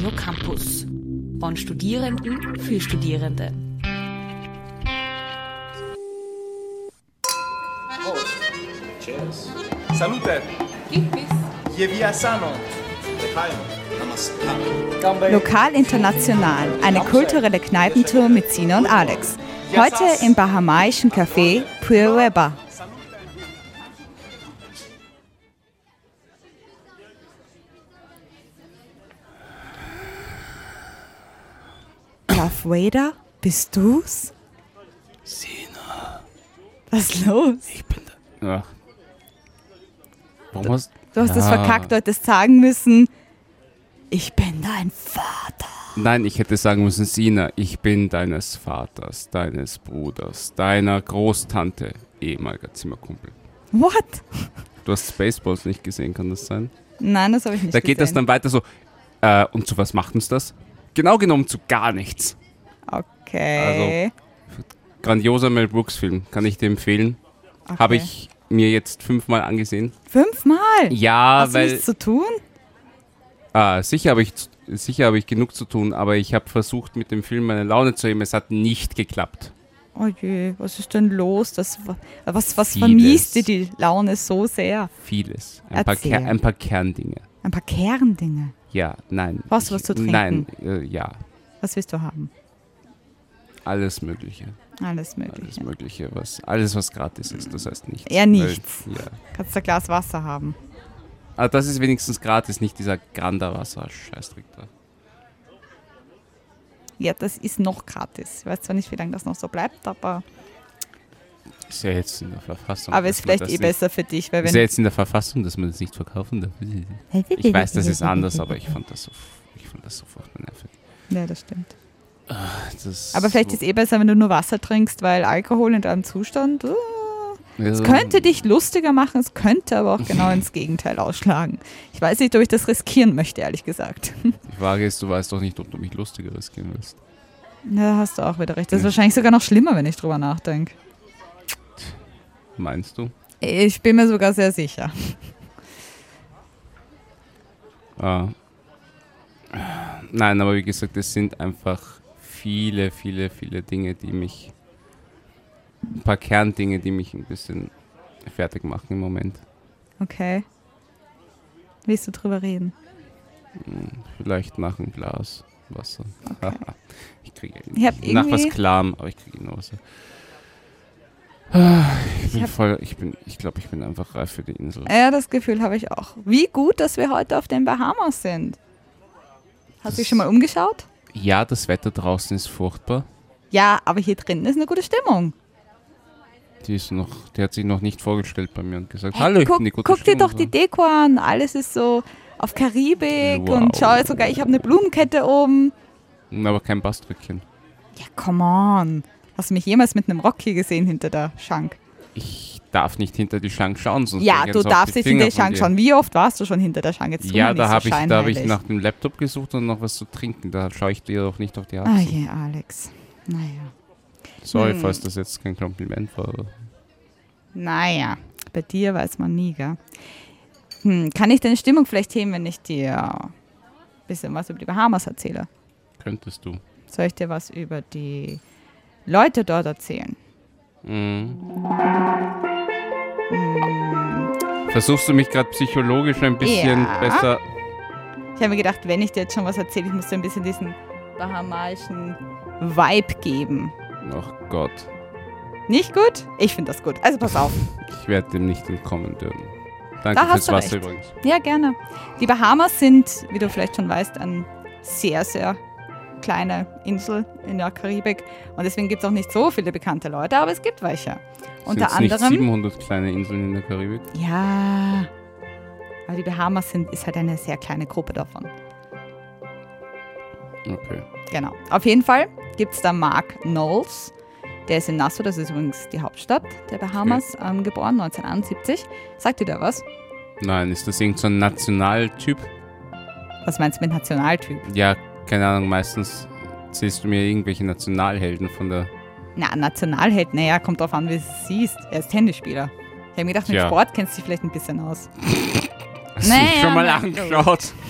Radio Campus. Von Studierenden für Studierende. Cheers. Salute. Je via sano. Lokal International, eine kulturelle Kneipentour mit Sina und Alex. Heute im bahamaischen Café Puerweba. Darth Vader, bist du's? Sina, Was ist los? ich bin da. Ja. Warum hast Du hast das Ja. verkackt, du hättest sagen müssen, ich bin dein Vater. Nein, ich hätte sagen müssen, Sina, ich bin deines Vaters, deines Bruders, deiner Großtante, ehemaliger Zimmerkumpel. What? Du hast Spaceballs nicht gesehen, kann das sein? Nein, das habe ich nicht Da geht das gesehen. dann weiter so. Äh, und zu was macht uns das? Genau genommen zu gar nichts. Okay. Grandioser Mel Brooks Film, kann ich dir empfehlen. okay. Habe ich mir jetzt fünfmal angesehen. Fünfmal? Ja, Hast du weil nichts zu tun? Ah, sicher habe ich, sicher habe ich genug zu tun, aber ich habe versucht, mit dem Film meine Laune zu heben. Es hat nicht geklappt. Oh je, was ist denn los? Das, was was Vieles. vermiest dir die Laune so sehr? Vieles. Ein paar. Ker ein paar Kerndinge. Ein paar Kerndinge. Ja, nein. Brauchst du was zu trinken? Nein, äh, ja. Was willst du haben? Alles Mögliche. Alles mögliche. Alles Mögliche. Was, alles, was gratis ist, das heißt nichts. Eher nichts. Weil, ja. Kannst du ein Glas Wasser haben? Aber das ist wenigstens gratis, nicht dieser Granda-Wasser-Scheißdreck da. Ja, das ist noch gratis. Ich weiß zwar nicht, wie lange das noch so bleibt, aber, Ist ja jetzt in der Verfassung. aber ist vielleicht eh nicht- besser für dich, weil Ist ja wenn. jetzt in der Verfassung, dass man das nicht verkaufen darf. Ich weiß, das ist anders, aber ich fand das so, ich fand das so furchtbar nervig. Ja, das stimmt. Das Aber vielleicht ist eh besser, wenn du nur Wasser trinkst, weil Alkohol in deinem Zustand. uh, Es könnte dich lustiger machen, es könnte aber auch genau ins Gegenteil ausschlagen. Ich weiß nicht, ob ich das riskieren möchte, ehrlich gesagt. Die Frage ist, du weißt doch nicht, ob du mich lustiger riskieren willst. Ja, da hast du auch wieder recht. Das ist Ja. wahrscheinlich sogar noch schlimmer, wenn ich drüber nachdenke. Meinst du? Ich bin mir sogar sehr sicher. Ah. Nein, aber wie gesagt, es sind einfach viele, viele, viele Dinge, die mich. Ein paar Kerndinge, die mich ein bisschen fertig machen im Moment. Okay. Willst du drüber reden? Hm, Vielleicht nach einem Glas Wasser. Okay. ich kriege Ich nach was klarem, aber ich kriege nur Wasser. Ich bin hab- voll, ich bin, ich glaube, ich bin einfach reif für die Insel. Ja, das Gefühl habe ich auch. Wie gut, dass wir heute auf den Bahamas sind. Hast du dich schon mal umgeschaut? Ja, das Wetter draußen ist furchtbar. Ja, aber hier drin ist eine gute Stimmung. Die ist noch, die hat sich noch nicht vorgestellt bei mir und gesagt, Hey, hallo, ich guck, bin die gute guck dir Stimmung." doch die Deko an. Alles ist so auf Karibik Wow. und schau sogar, ich habe eine Blumenkette oben. Aber kein Baströckchen. Ja, come on. Hast du mich jemals mit einem Rock hier gesehen hinter der Schank? Ich darf nicht hinter die Schlange schauen, sonst Ja, du darfst die nicht hinter Schank dir. schauen. Wie oft warst du schon hinter der Schank? Jetzt Ja, da nicht habe so ich, da hab ich nach dem Laptop gesucht und noch was zu trinken. Da schaue ich dir doch nicht auf die Ah Achse. je, Alex. Naja. Sorry, Hm. falls das jetzt kein Kompliment war. Naja, bei dir weiß man nie, gell? Hm, kann ich deine Stimmung vielleicht heben, wenn ich dir ein bisschen was über die Bahamas erzähle? Könntest du. Soll ich dir was über die Leute dort erzählen? Mhm. Versuchst du mich gerade psychologisch ein bisschen Ja. besser. Ich habe mir gedacht, wenn ich dir jetzt schon was erzähle, ich muss dir ein bisschen diesen bahamaischen Vibe geben. Ach Gott, Nicht gut? Ich finde das gut. Also pass auf. ich werde dem nicht entkommen dürfen. Danke Da fürs Wasser recht. übrigens. Ja, gerne. Die Bahamas sind, wie du vielleicht schon weißt, eine sehr, sehr kleine Insel in der Karibik. Und deswegen gibt es auch nicht so viele bekannte Leute, aber es gibt welche. Unter Sind's nicht anderem. 700 kleine Inseln in der Karibik? Ja. Aber die Bahamas sind, ist halt eine sehr kleine Gruppe davon. Okay. Genau. Auf jeden Fall gibt es da Mark Knowles. Der ist in Nassau, das ist übrigens die Hauptstadt der Bahamas, ähm, geboren 1971. Sagt dir da was? Nein, ist das irgend so ein Nationaltyp? Was meinst du mit Nationaltyp? Ja, keine Ahnung, meistens siehst du mir irgendwelche Nationalhelden von der. Na, Nationalheld, naja, kommt drauf an, wie du es siehst. Er ist Tennisspieler. Ich habe mir gedacht, mit Tja. Sport kennst du dich vielleicht ein bisschen aus. Hast du Naja, schon mal angeschaut?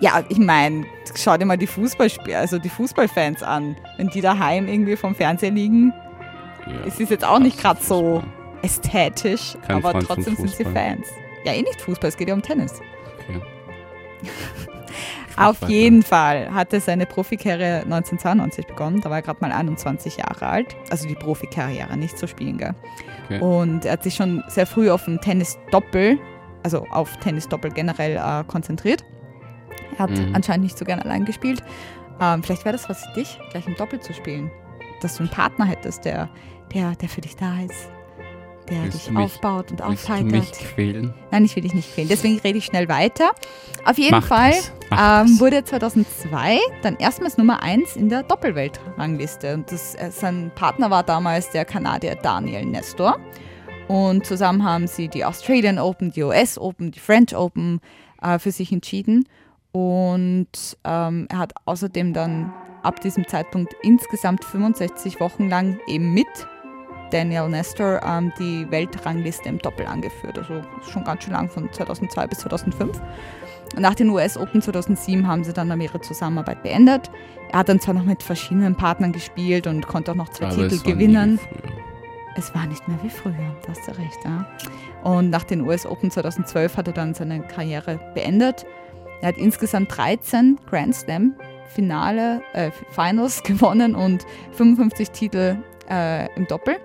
Ja, ich meine, schau dir mal die Fußballspiele, also die Fußballfans an. Wenn die daheim irgendwie vom Fernseher liegen, Ja, es ist jetzt auch nicht gerade so ästhetisch, Kein aber Freund trotzdem sind sie. Fans. Ja, eh nicht Fußball, es geht ja um Tennis. Okay. Auf weiter. jeden Fall hat er seine Profikarriere 1992 begonnen. Da war er gerade mal 21 Jahre alt. Also die Profikarriere, nicht zu spielen, gell? Okay. Und er hat sich schon sehr früh auf ein Tennis-Doppel, also auf Tennis-Doppel generell äh, konzentriert. Er hat Mhm. anscheinend nicht so gern allein gespielt. Ähm, vielleicht wäre das was für dich, gleich im Doppel zu spielen. Dass du einen Partner hättest, der, der, der für dich da ist. Der Willst dich mich- aufbaut und Willst du aufheitert. mich quälen? Nein, ich will dich nicht quälen. Deswegen rede ich schnell weiter. Auf jeden Mach Fall ähm, wurde er 2002 dann erstmals Nummer 1 in der Doppelweltrangliste. Und das, äh, sein Partner war damals der Kanadier Daniel Nestor. Und zusammen haben sie die Australian Open, die US Open, die French Open äh, für sich entschieden. Und ähm, er hat außerdem dann ab diesem Zeitpunkt insgesamt 65 Wochen lang eben mit Daniel Nestor ähm, die Weltrangliste im Doppel angeführt. Also schon ganz schön lang, von 2002 bis 2005. Und nach den US Open 2007 haben sie dann ihre Zusammenarbeit beendet. Er hat dann zwar noch mit verschiedenen Partnern gespielt und konnte auch noch zwei Aber Titel gewinnen. Es war nicht mehr wie früher, da hast du recht. Ja. Und nach den US Open 2012 hat er dann seine Karriere beendet. Er hat insgesamt 13 Grand Slam Finale, äh, Finals gewonnen und 55 Titel äh, im Doppel.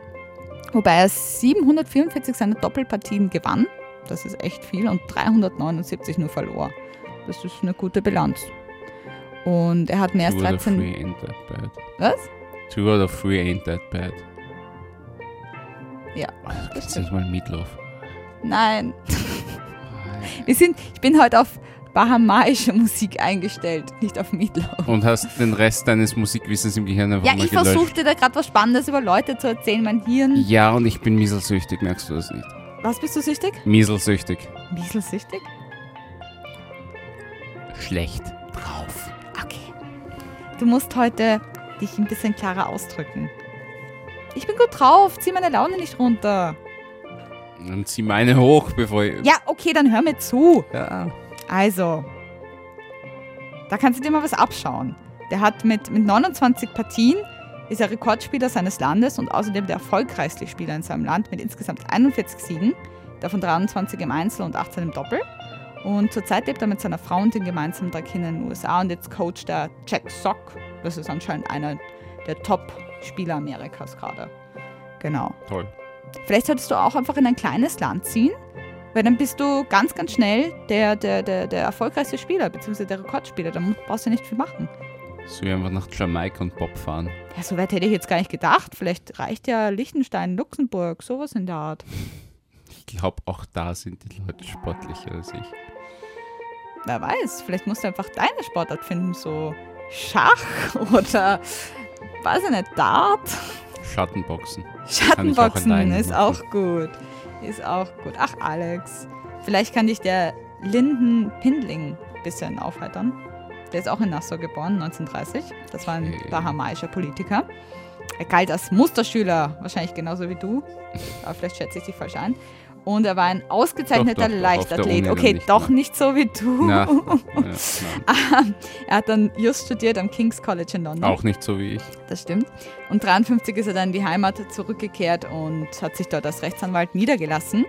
Wobei er 744 seiner Doppelpartien gewann. Das ist echt viel. Und 379 nur verlor. Das ist eine gute Bilanz. Und er hat mehr als Two out of 13. three ain't that bad. Was? Two out of three ain't that bad. Ja, Das stimmt. ist mal Meatloaf. Nein. Wir sind, ich bin heute auf bahamaische Musik eingestellt, nicht auf Meatloaf. Und hast den Rest deines Musikwissens im Gehirn einfach Ja, mal ich gelöscht. versuchte da gerade was Spannendes über Leute zu erzählen. Mein Hirn. Ja, und ich bin mieselsüchtig, merkst du das nicht? Was bist du süchtig? Mieselsüchtig. Mieselsüchtig? Schlecht drauf. Okay. Du musst heute dich ein bisschen klarer ausdrücken. Ich bin gut drauf, zieh meine Laune nicht runter. Und zieh meine hoch, bevor ich... Ja, okay, dann hör mir zu. Ja. Also, da kannst du dir mal was abschauen. Der hat mit, mit 29 Partien ist er Rekordspieler seines Landes und außerdem der erfolgreichste Spieler in seinem Land mit insgesamt 41 Siegen, davon 23 im Einzel und 18 im Doppel. Und zurzeit lebt er mit seiner Frau und den gemeinsamen drei Kindern in den USA und jetzt coacht er Jack Sock. Das ist anscheinend einer der Top-Spieler Amerikas gerade. Genau. Toll. Vielleicht solltest du auch einfach in ein kleines Land ziehen, weil dann bist du ganz, ganz schnell der, der, der, der erfolgreichste Spieler, beziehungsweise der Rekordspieler. Dann brauchst du nicht viel machen. So wie einfach nach Jamaika und Bob fahren. Ja, so weit hätte ich jetzt gar nicht gedacht. Vielleicht reicht ja Liechtenstein, Luxemburg, sowas in der Art. Ich glaube, auch da sind die Leute sportlicher als ich. Wer weiß, vielleicht musst du einfach deine Sportart finden, so Schach oder, weiß ich nicht, Dart. Schattenboxen. Schattenboxen alleine ist auch gut. Ist auch gut. Ach, Alex. Vielleicht kann dich der Linden Pindling ein bisschen aufheitern. Der ist auch in Nassau geboren, 1930. Das war ein bahamaischer Politiker. Er galt als Musterschüler, wahrscheinlich genauso wie du. Aber vielleicht schätze ich dich falsch ein. Und er war ein ausgezeichneter Doch, doch, Leichtathlet. Okay, nicht, doch ne? nicht so wie du. Na, ja, er hat dann Just studiert am King's College in London. Auch nicht so wie ich. Das stimmt. Und 53 ist er dann in die Heimat zurückgekehrt und hat sich dort als Rechtsanwalt niedergelassen.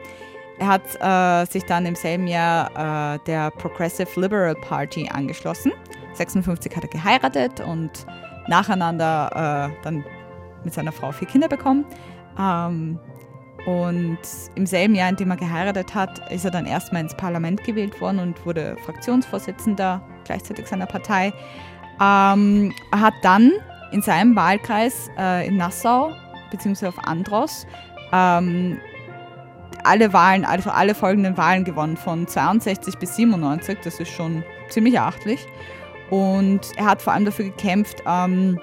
Er hat äh, sich dann im selben Jahr äh, der Progressive Liberal Party angeschlossen. 56 hat er geheiratet und nacheinander äh, dann mit seiner Frau vier Kinder bekommen. Ähm, und im selben Jahr, in dem er geheiratet hat, ist er dann erstmal ins Parlament gewählt worden und wurde Fraktionsvorsitzender gleichzeitig seiner Partei. Ähm, er hat dann in seinem Wahlkreis äh, in Nassau beziehungsweise auf Andros ähm, alle Wahlen, also alle folgenden Wahlen gewonnen, von 62 bis 97. Das ist schon ziemlich achtlich. Und er hat vor allem dafür gekämpft, ähm,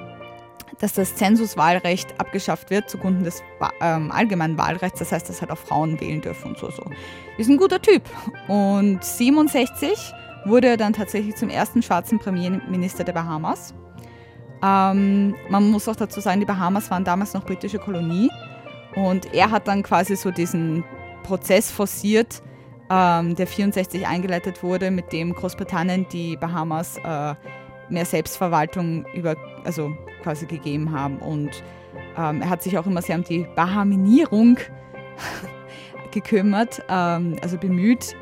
dass das Zensuswahlrecht abgeschafft wird zugunsten des ähm, allgemeinen Wahlrechts. Das heißt, dass halt auch Frauen wählen dürfen und so. so. Ist ein guter Typ. Und 67 wurde er dann tatsächlich zum ersten schwarzen Premierminister der Bahamas. Ähm, man muss auch dazu sagen, die Bahamas waren damals noch britische Kolonie. Und er hat dann quasi so diesen Prozess forciert, ähm, der 64 eingeleitet wurde, mit dem Großbritannien die Bahamas äh, mehr Selbstverwaltung über, also quasi gegeben haben. Und ähm, er hat sich auch immer sehr um die Bahaminierung gekümmert, ähm, also bemüht.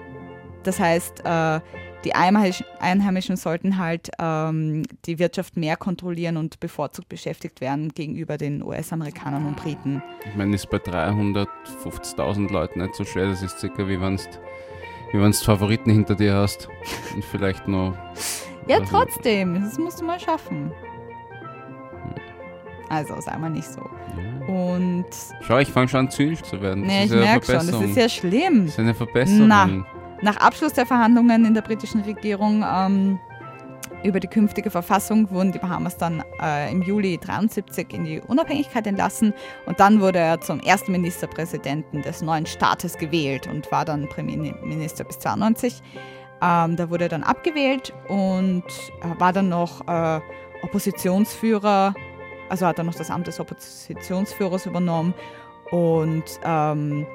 Das heißt, äh, die Einheimischen sollten halt ähm, die Wirtschaft mehr kontrollieren und bevorzugt beschäftigt werden gegenüber den US-Amerikanern und Briten. Ich meine, ist bei 350.000 Leuten nicht so schwer. Das ist circa wie wenn du Favoriten hinter dir hast und vielleicht noch. Ja, trotzdem, das musst du mal schaffen. Also sei mal nicht so. Ja. Und Schau, ich fange schon an zynisch zu werden. Das nee, ich merke schon, das ist ja schlimm. Das ist eine Verbesserung. Na, nach Abschluss der Verhandlungen in der britischen Regierung ähm, über die künftige Verfassung wurden die Bahamas dann äh, im Juli 1973 in die Unabhängigkeit entlassen und dann wurde er zum ersten Ministerpräsidenten des neuen Staates gewählt und war dann Premierminister bis 1992. Ähm, da wurde er dann abgewählt und war dann noch äh, Oppositionsführer, also hat er noch das Amt des Oppositionsführers übernommen und ähm,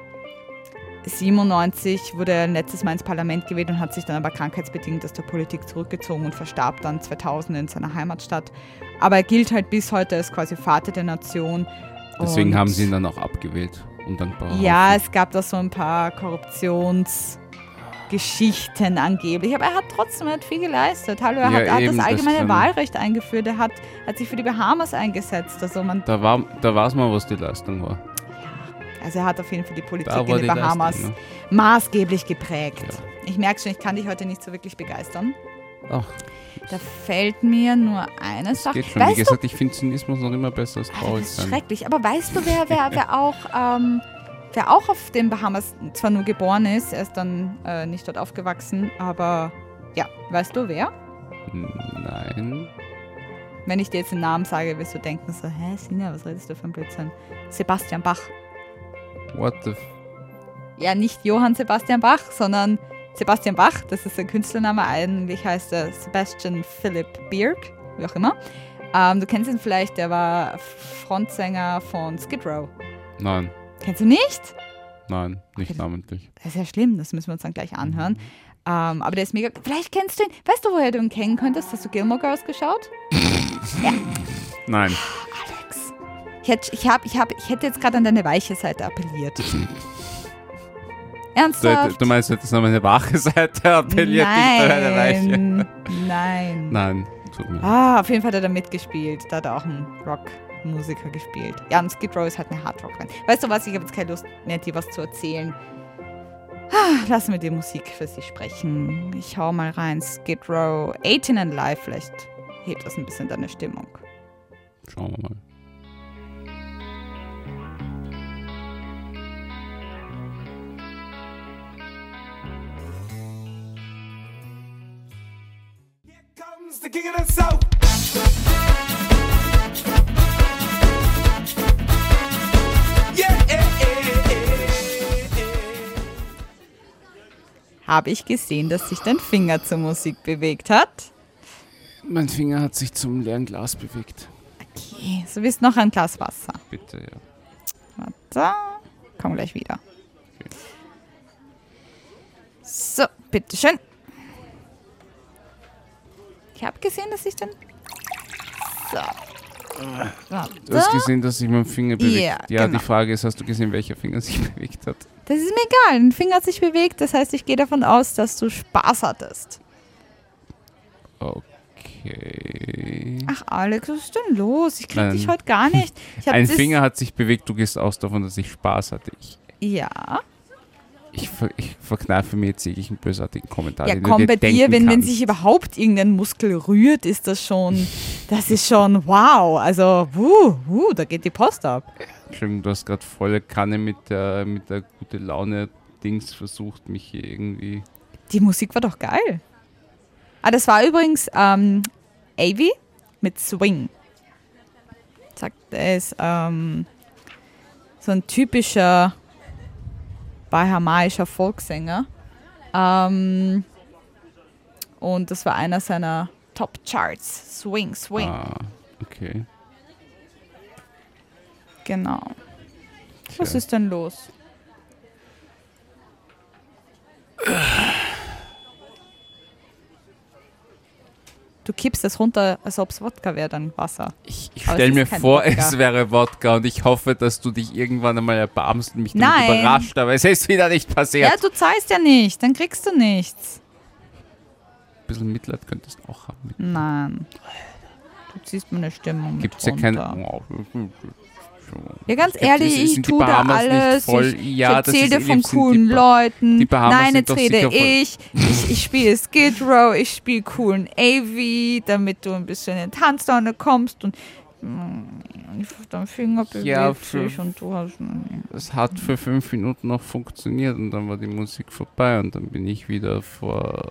1997 wurde er letztes Mal ins Parlament gewählt und hat sich dann aber krankheitsbedingt aus der Politik zurückgezogen und verstarb dann 2000 in seiner Heimatstadt. Aber er gilt halt bis heute als quasi Vater der Nation. Deswegen haben sie ihn dann auch abgewählt. Und dann ja, es gab da so ein paar Korruptionsgeschichten angeblich, aber er hat trotzdem hat viel geleistet. Hallo, er ja, hat, hat, das allgemeine das Wahlrecht eingeführt, er hat, hat sich für die Bahamas eingesetzt. Also man da war da weiß man, was die Leistung war. Also er hat auf jeden Fall die Politik in den Bahamas Leistung, ne? maßgeblich geprägt. Ja. Ich merke schon, ich kann dich heute nicht so wirklich begeistern. Ach. Da fällt mir nur eine Sache. Geht schon. Weißt Wie gesagt, du, ich finde Zynismus noch immer besser als traurig sein. Schrecklich. Aber weißt du, wer, wer, wer auch ähm, wer auch auf den Bahamas zwar nur geboren ist, er ist dann äh, nicht dort aufgewachsen, aber ja, weißt du wer? Nein. Wenn ich dir jetzt den Namen sage, wirst du denken so, hä, Sinja, was redest du für ein Blödsinn? Sebastian Bach. What the f Ja, nicht Johann Sebastian Bach, sondern Sebastian Bach, das ist sein Künstlername. Eigentlich heißt er Sebastian Philip Beard, wie auch immer. Ähm, du kennst ihn vielleicht, der war Frontsänger von Skid Row. Nein. Kennst du nicht? Nein, nicht okay, namentlich. Das ist ja schlimm, das müssen wir uns dann gleich anhören. Mhm. Ähm, aber der ist mega. Vielleicht kennst du ihn. Weißt du, woher du ihn kennen könntest? Hast du Gilmore Girls geschaut? ja. Nein. Ich, hätte, ich, hab, ich, hab, ich hätte jetzt gerade an deine weiche Seite appelliert. Ernsthaft? Du, du meinst, du hättest an meine wache Seite appelliert, Nein. nicht an eine weiche? Nein. Nein, tut mir Ah, auf jeden Fall hat er da mitgespielt. Da hat er auch einen Rockmusiker gespielt. Ja, und Skid Row ist halt eine Hardrock-Band. Weißt du was, ich habe jetzt keine Lust mehr, dir was zu erzählen. Ah, lassen wir die Musik für sie sprechen. Ich hau mal rein. Skid Row, 18 and Live, vielleicht hebt das ein bisschen deine Stimmung. Schauen wir mal. the king of the south. Habe ich gesehen, dass sich dein Finger zur Musik bewegt hat? Mein Finger hat sich zum leeren Glas bewegt. Okay, so bist noch ein Glas Wasser. Bitte, ja. Warte, komm gleich wieder. Okay. So, bitteschön. Ich habe gesehen, dass ich dann. So. Du hast gesehen, dass sich mein Finger bewegt. Yeah, ja, genau. die Frage ist, hast du gesehen, welcher Finger sich bewegt hat? Das ist mir egal. Ein Finger hat sich bewegt. Das heißt, ich gehe davon aus, dass du Spaß hattest. Okay. Ach, Alex, was ist denn los? Ich krieg dich heute gar nicht. Ein Finger hat sich bewegt. Du gehst aus davon, dass ich Spaß hatte. Ich. Ja ich, ver, ich verkneife mir jetzt jeglichen bösartigen Kommentar. Ja, komm, bei dir, wenn, wenn sich überhaupt irgendein Muskel rührt, ist das schon, das ist schon wow. Also, wuh, wuh, da geht die Post ab. Entschuldigung, du hast gerade volle Kanne mit der, mit der gute Laune-Dings versucht, mich hier irgendwie. Die Musik war doch geil. Ah, das war übrigens ähm, Avi mit Swing. Sagt, ist ähm, so ein typischer bahamaischer Volkssänger. Ähm, und das war einer seiner Top-Charts. Swing, Swing. Ah, okay. Genau. Okay. Was ist denn los? Du kippst es runter, als ob es Wodka wäre, dann Wasser. Ich, ich stelle mir vor, Wodka. es wäre Wodka und ich hoffe, dass du dich irgendwann einmal erbarmst und mich damit Nein. überrascht, aber es ist wieder nicht passiert. Ja, du zahlst ja nicht, dann kriegst du nichts. Ein bisschen Mitleid könntest du auch haben. Nein. Du ziehst meine Stimmung Gibt es ja keine... Ja, ganz ehrlich, ich tue da alles. Voll, ja, ich erzähle dir von coolen Leuten. Nein, jetzt rede ich. Ich, ich spiele Skid Row, ich spiele coolen AV, damit du ein bisschen in Tanzlaune kommst und mm, dein Finger bewegt ja, sich und du hast. Es hat für fünf Minuten noch funktioniert und dann war die Musik vorbei und dann bin ich wieder vor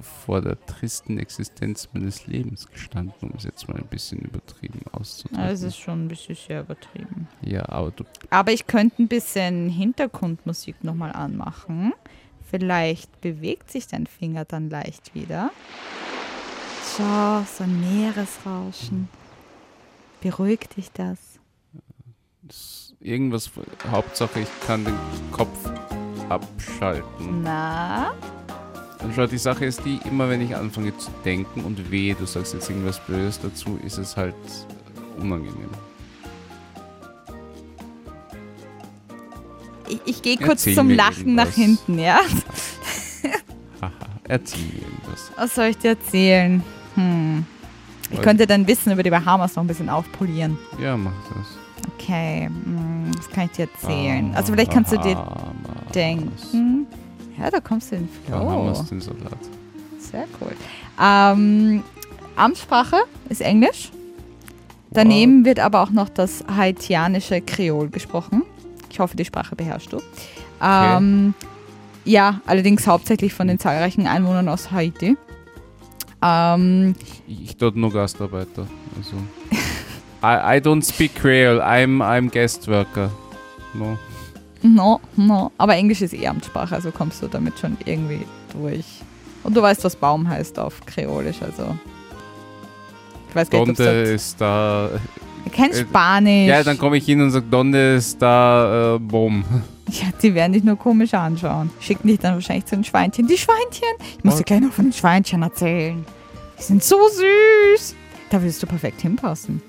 vor der tristen Existenz meines Lebens gestanden, um es jetzt mal ein bisschen übertrieben auszudrücken. Das ist schon ein bisschen sehr übertrieben. Ja, aber du. Aber ich könnte ein bisschen Hintergrundmusik nochmal anmachen. Vielleicht bewegt sich dein Finger dann leicht wieder. Schau, so ein Meeresrauschen. Beruhigt dich das? das irgendwas, Hauptsache ich kann den Kopf abschalten. Na? Und schau, die Sache ist die, immer wenn ich anfange zu denken und weh, du sagst jetzt irgendwas Blödes dazu, ist es halt unangenehm. Ich, ich gehe kurz zum Lachen irgendwas. nach hinten, ja? Haha, erzähl mir irgendwas. Was soll ich dir erzählen? Hm. Ich Weil könnte dein Wissen über die Bahamas noch ein bisschen aufpolieren. Ja, mach das. Okay, hm, was kann ich dir erzählen? Also vielleicht kannst du dir denken. Ja, da kommst du in den Flow. Da haben wir den Salat. Sehr cool. Ähm, Amtssprache ist Englisch. Daneben wow. wird aber auch noch das haitianische Kreol gesprochen. Ich hoffe, die Sprache beherrschst du. Okay. Ähm, ja, allerdings hauptsächlich von den zahlreichen Einwohnern aus Haiti. Ähm, ich, ich dort nur Gastarbeiter. Also. I, I don't speak Creole, I'm, I'm guest worker. No. No, no. Aber Englisch ist eh Amtssprache, also kommst du damit schon irgendwie durch. Und du weißt, was Baum heißt auf Kreolisch, also. Ich weiß gar nicht, Donde ist da. Er kennt Spanisch. Ja, dann komme ich hin und sage, Donde ist da äh, Baum. Ja, die werden dich nur komisch anschauen. Schicken dich dann wahrscheinlich zu den Schweinchen. Die Schweinchen! Ich muss dir gleich noch von den Schweinchen erzählen. Die sind so süß. Da würdest du perfekt hinpassen.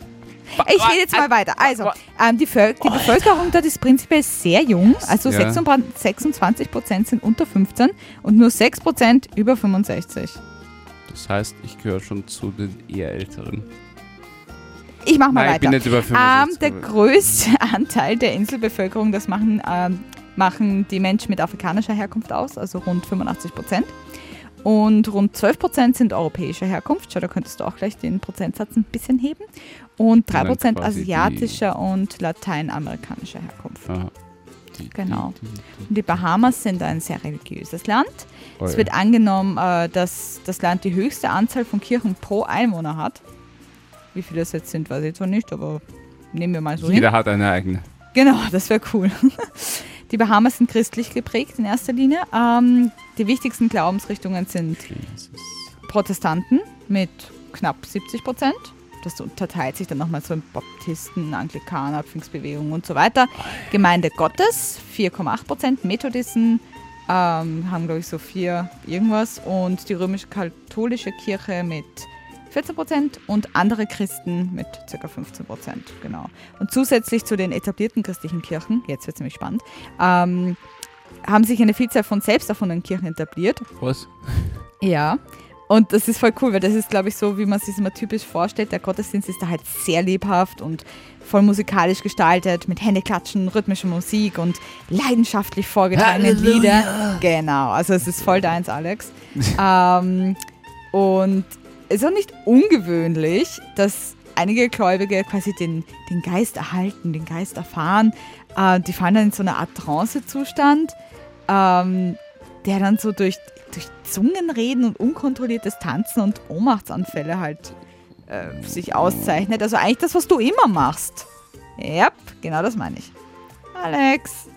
Ich rede jetzt mal weiter. Also, ähm, die, Völ die Bevölkerung dort ist prinzipiell sehr jung. Also ja. 26 Prozent sind unter 15 und nur 6 Prozent über 65. Das heißt, ich gehöre schon zu den eher älteren. Ich mache mal Nein, weiter. Ich bin nicht über 65. Ähm, der größte Anteil der Inselbevölkerung, das machen, ähm, machen die Menschen mit afrikanischer Herkunft aus, also rund 85 Prozent. Und rund 12 Prozent sind europäischer Herkunft. Schau, da könntest du auch gleich den Prozentsatz ein bisschen heben. Und 3 Prozent asiatischer und lateinamerikanischer Herkunft. Aha. Genau. Und die Bahamas sind ein sehr religiöses Land. Oh, es ja. wird angenommen, äh, dass das Land die höchste Anzahl von Kirchen pro Einwohner hat. Wie viele es jetzt sind, weiß ich zwar nicht, aber nehmen wir mal so Jeder hin. hat eine eigene. Genau, das wäre cool. Die Bahamas sind christlich geprägt in erster Linie. Ähm, die wichtigsten Glaubensrichtungen sind Protestanten mit knapp 70 Prozent. Das unterteilt sich dann nochmal so in Baptisten, Anglikaner, Pfingstbewegung und so weiter. Gemeinde Gottes 4,8 Prozent. Methodisten ähm, haben, glaube ich, so vier irgendwas. Und die römisch-katholische Kirche mit 14 Prozent und andere Christen mit ca. 15 Prozent. Genau. Und zusätzlich zu den etablierten christlichen Kirchen, jetzt wird es nämlich spannend, ähm, haben sich eine Vielzahl von selbst erfundenen Kirchen etabliert. Was? Ja. Und das ist voll cool, weil das ist, glaube ich, so, wie man sich das immer typisch vorstellt. Der Gottesdienst ist da halt sehr lebhaft und voll musikalisch gestaltet, mit Händeklatschen, rhythmischer Musik und leidenschaftlich vorgetragenen Lieder. Genau, also es ist voll deins, Alex. ähm, und es ist auch nicht ungewöhnlich, dass einige Gläubige quasi den, den Geist erhalten, den Geist erfahren. Äh, die fallen dann in so eine Art Trancezustand, ähm, der dann so durch, durch Zungenreden und unkontrolliertes Tanzen und Ohnmachtsanfälle halt äh, sich auszeichnet. Also eigentlich das, was du immer machst. Ja, genau das meine ich. Alex,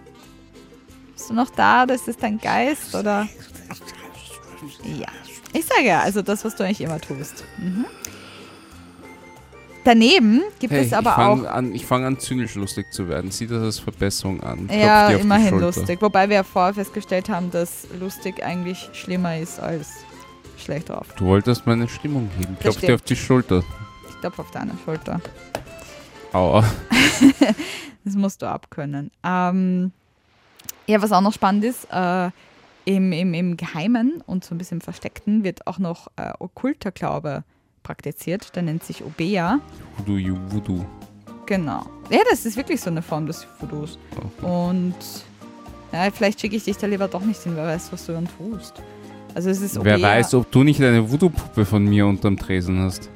bist du noch da? Das ist dein Geist, oder? Ja. Ich sage ja, also das, was du eigentlich immer tust. Mhm. Daneben gibt hey, es aber ich auch. An, ich fange an, zynisch lustig zu werden. Sieh das als Verbesserung an. Klopf ja, immerhin lustig. Wobei wir ja vorher festgestellt haben, dass lustig eigentlich schlimmer ist als schlecht drauf. Du wolltest meine Stimmung heben. Klopf dir auf die Schulter. Ich glaube auf deine Schulter. Aua. Das musst du abkönnen. Ähm, ja, was auch noch spannend ist, äh, im, im, im Geheimen und so ein bisschen im Versteckten wird auch noch äh, okkulter Glaube praktiziert. Der nennt sich Obeah. Voodoo, Voodoo. Genau. Ja, das ist wirklich so eine Form des Voodoos. Okay. Und ja, vielleicht schicke ich dich da lieber doch nicht hin, wer weiß, was du dann tust. Also es ist Wer Obeah. weiß, ob du nicht eine Voodoo-Puppe von mir unterm Tresen hast.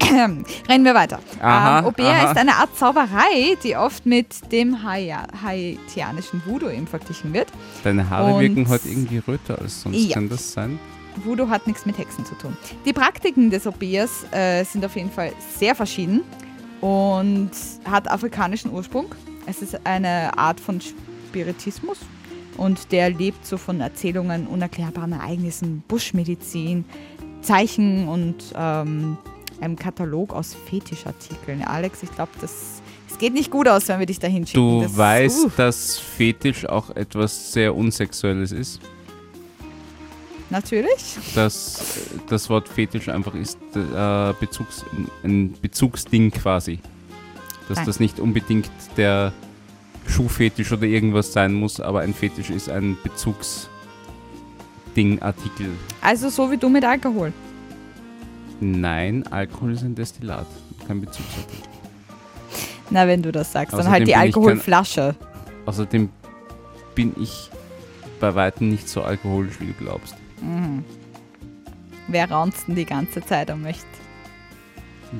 Rennen wir weiter. Aha, ähm, Obeah aha. ist eine Art Zauberei, die oft mit dem haitianischen Voodoo eben verglichen wird. Deine Haare Und- wirken heute irgendwie röter als sonst. Ja. Kann das sein? Voodoo hat nichts mit Hexen zu tun. Die Praktiken des Obeas äh, sind auf jeden Fall sehr verschieden und hat afrikanischen Ursprung. Es ist eine Art von Spiritismus und der lebt so von Erzählungen, unerklärbaren Ereignissen, Buschmedizin, Zeichen und ähm, einem Katalog aus Fetischartikeln. Alex, ich glaube, das es geht nicht gut aus, wenn wir dich dahin schicken. Du das, weißt, uff, dass Fetisch auch etwas sehr Unsexuelles ist. natürlich. Dass das Wort Fetisch einfach ist äh, Bezugs, ein Bezugsding quasi. Dass Nein. das nicht unbedingt der Schuhfetisch oder irgendwas sein muss, aber ein Fetisch ist ein Bezugsding, Artikel. Also so wie du mit Alkohol. Nein, Alkohol ist ein Destillat, kein Bezugsartikel. Na, wenn du das sagst, dann Außerdem halt die ich kein- Alkoholflasche. Außerdem bin ich bei weitem nicht so alkoholisch, wie du glaubst. Mhm. Wer raunzt denn die ganze Zeit und möchte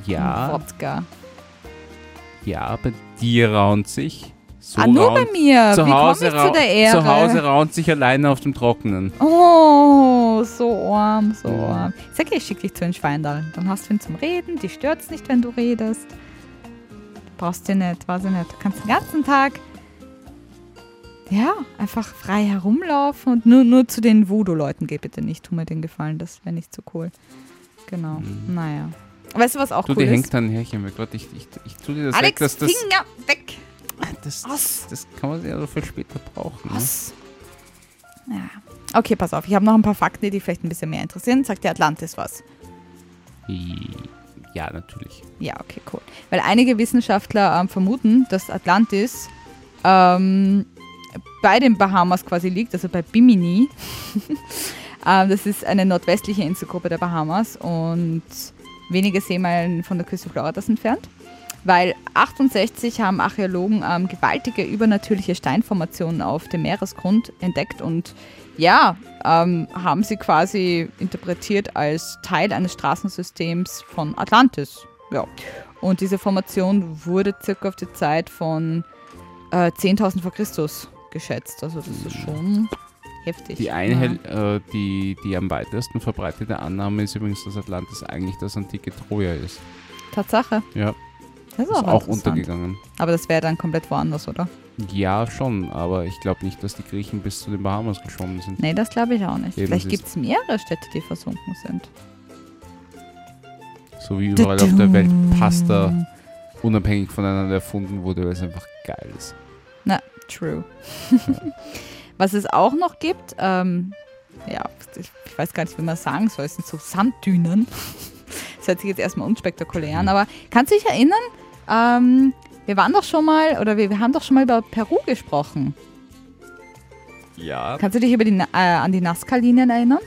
Ja, Wodka? ja, bei dir raunt sich. So ah, nur bei mir. zu Wie Hause, ich zu der Ehre? zu Hause raunt sich alleine auf dem Trockenen. Oh, so arm, so Mhm. arm. Ich sag, ich schick dich zu den Schweindal. Dann hast du ihn zum Reden, die stört's nicht, wenn du redest. Brauchst du nicht, weiß ich nicht. Du kannst den ganzen Tag ja, einfach frei herumlaufen und nur, nur zu den Voodoo-Leuten geh bitte nicht. Tu mir den Gefallen, das wäre nicht so cool. Genau, Mhm. naja. Weißt du, was auch Du, cool dir ist? hängt dein Härchen weg. Warte, ich, ich, ich tu dir das weg. Alex, Das, das, Finger weg! das, das, das kann man ja für später brauchen. Ne? Was? Ja. Okay, pass auf. Ich habe noch ein paar Fakten, die dich vielleicht ein bisschen mehr interessieren. Sagt dir Atlantis was? Ja, natürlich. Ja, okay, cool. Weil einige Wissenschaftler ähm, vermuten, dass Atlantis ähm, bei den Bahamas quasi liegt, also bei Bimini. ähm, das ist eine nordwestliche Inselgruppe der Bahamas und wenige Seemeilen von der Küste Floridas entfernt. Weil 68 haben Archäologen ähm, gewaltige übernatürliche Steinformationen auf dem Meeresgrund entdeckt und ja, ähm, haben sie quasi interpretiert als Teil eines Straßensystems von Atlantis. Ja. Und diese Formation wurde circa auf die Zeit von äh, 10.000 vor Christus geschätzt. Also das ist schon heftig. Die eine, äh, die, die am weitesten verbreitete Annahme ist übrigens, dass Atlantis eigentlich das antike Troja ist. Tatsache. Ja, Das ist ist auch, auch untergegangen. Aber das wäre dann komplett woanders, oder? Ja, schon, aber ich glaube nicht, dass die Griechen bis zu den Bahamas geschwommen sind. Nee, das glaube ich auch nicht. Eben, Vielleicht gibt es mehrere Städte, die versunken sind. So wie überall auf der Welt Pasta unabhängig voneinander erfunden wurde, weil es einfach geil ist. True. Was es auch noch gibt, ähm, ja, ich, ich weiß gar nicht, wie man es sagen soll, es sind so Sanddünen. Das hört sich jetzt erstmal unspektakulär an, aber kannst du dich erinnern, ähm, wir waren doch schon mal, oder wir, wir haben doch schon mal über Peru gesprochen. Ja. Kannst du dich über die, äh, an die Nazca-Linien erinnern?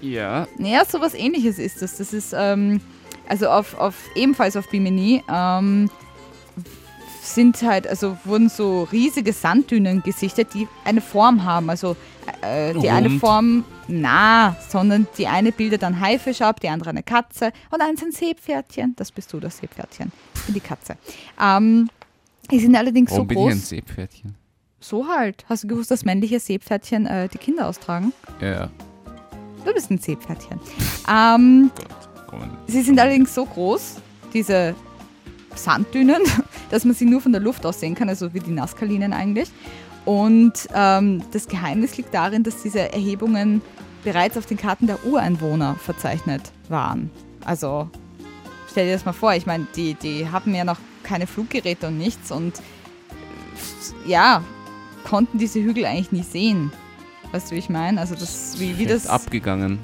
Ja. Ja, sowas ähnliches ist das. Das ist, ähm, also auf, auf ebenfalls auf Bimini, ähm, sind halt, also wurden so riesige Sanddünen gesichtet, die eine Form haben. Also äh, die eine Rund. Form, na, sondern die eine bildet einen Haifisch ab, die andere eine Katze und eins ein Seepferdchen. Das bist du, das Seepferdchen. Ich bin die Katze. Ähm, die sind allerdings Warum so bin ich ein groß. Seepferdchen? So halt. Hast du gewusst, dass männliche Seepferdchen äh, die Kinder austragen? Ja. Du bist ein Seepferdchen. Ähm. Komm. Sie sind allerdings so groß, diese Sanddünen, dass man sie nur von der Luft aus sehen kann, also wie die Nazca-Linien eigentlich. Und ähm, das Geheimnis liegt darin, dass diese Erhebungen bereits auf den Karten der Ureinwohner verzeichnet waren. Also stell dir das mal vor, ich meine, die, die haben ja noch keine Fluggeräte und nichts und ja, konnten diese Hügel eigentlich nie sehen. Weißt du, wie ich meine? Also das, wie, wie das... abgegangen.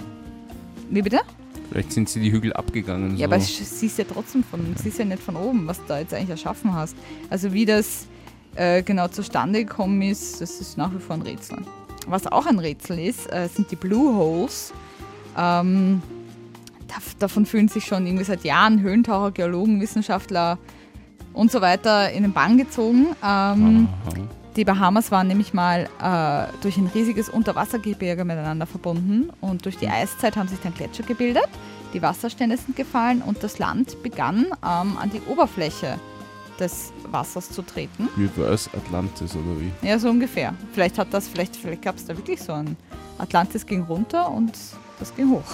Wie bitte? Vielleicht sind sie die Hügel abgegangen. Ja, so. aber siehst ja trotzdem von, siehst ja nicht von oben, was du da jetzt eigentlich erschaffen hast. Also wie das äh, genau zustande gekommen ist, das ist nach wie vor ein Rätsel. Was auch ein Rätsel ist, äh, sind die Blue Holes. Ähm, dav- davon fühlen sich schon irgendwie seit Jahren Höhlentaucher, Geologen, Wissenschaftler und so weiter in den Bann gezogen. Ähm, die Bahamas waren nämlich mal äh, durch ein riesiges Unterwassergebirge miteinander verbunden und durch die Eiszeit haben sich dann Gletscher gebildet, die Wasserstände sind gefallen und das Land begann ähm, an die Oberfläche des Wassers zu treten. Reverse Atlantis oder wie? Ja, so ungefähr. Vielleicht hat das, vielleicht, vielleicht gab es da wirklich so ein Atlantis ging runter und das ging hoch.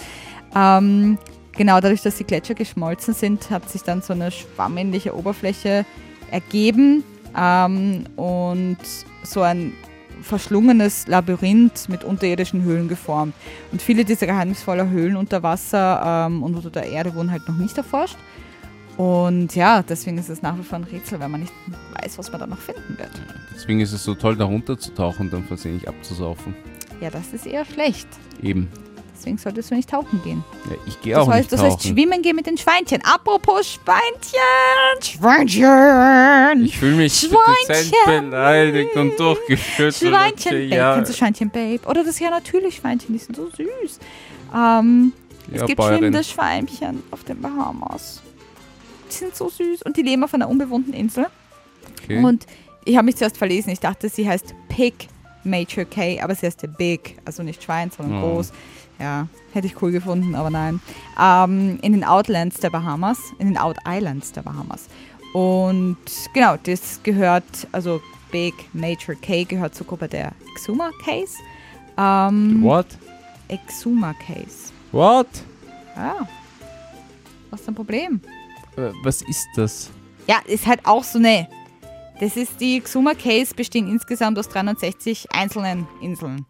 ähm, genau, dadurch, dass die Gletscher geschmolzen sind, hat sich dann so eine schwammähnliche Oberfläche ergeben ähm, und so ein verschlungenes Labyrinth mit unterirdischen Höhlen geformt. Und viele dieser geheimnisvoller Höhlen unter Wasser ähm, und unter der Erde wurden halt noch nicht erforscht. Und ja, deswegen ist es nach wie vor ein Rätsel, weil man nicht weiß, was man da noch finden wird. Deswegen ist es so toll, da runterzutauchen und dann versehentlich abzusaufen. Ja, das ist eher schlecht. Eben. Deswegen solltest du nicht tauchen gehen. Ja, ich gehe auch sollst, nicht du tauchen. sollst schwimmen gehen mit den Schweinchen. Apropos Schweinchen! Schweinchen! ich fühle mich Schweinchen! beleidigt und durchgeschüttelt. Schweinchen Babe. ja, Kennst du Schweinchen Babe? Oder das ja natürlich Schweinchen, die sind so süß. Ähm, es ja, gibt Bäuerin. schwimmende Schweinchen auf den Bahamas. Sind so süß und die leben auf einer unbewohnten Insel. Okay. Und ich habe mich zuerst verlesen. Ich dachte, sie heißt Pig Major K, aber sie heißt der Big. Also nicht Schwein, sondern Oh. groß. Ja, hätte ich cool gefunden, aber nein. Ähm, in den Outlands der Bahamas, in den Out Islands der Bahamas. Und genau, das gehört, also Big Major K gehört zur Gruppe der Exuma Case. Ähm, What? Exuma Case. What? Ja. Was ist dein Problem? Äh, Was ist das? Ja, ist halt auch so eine. Das ist die Xuma Case, bestehen insgesamt aus 360 einzelnen Inseln.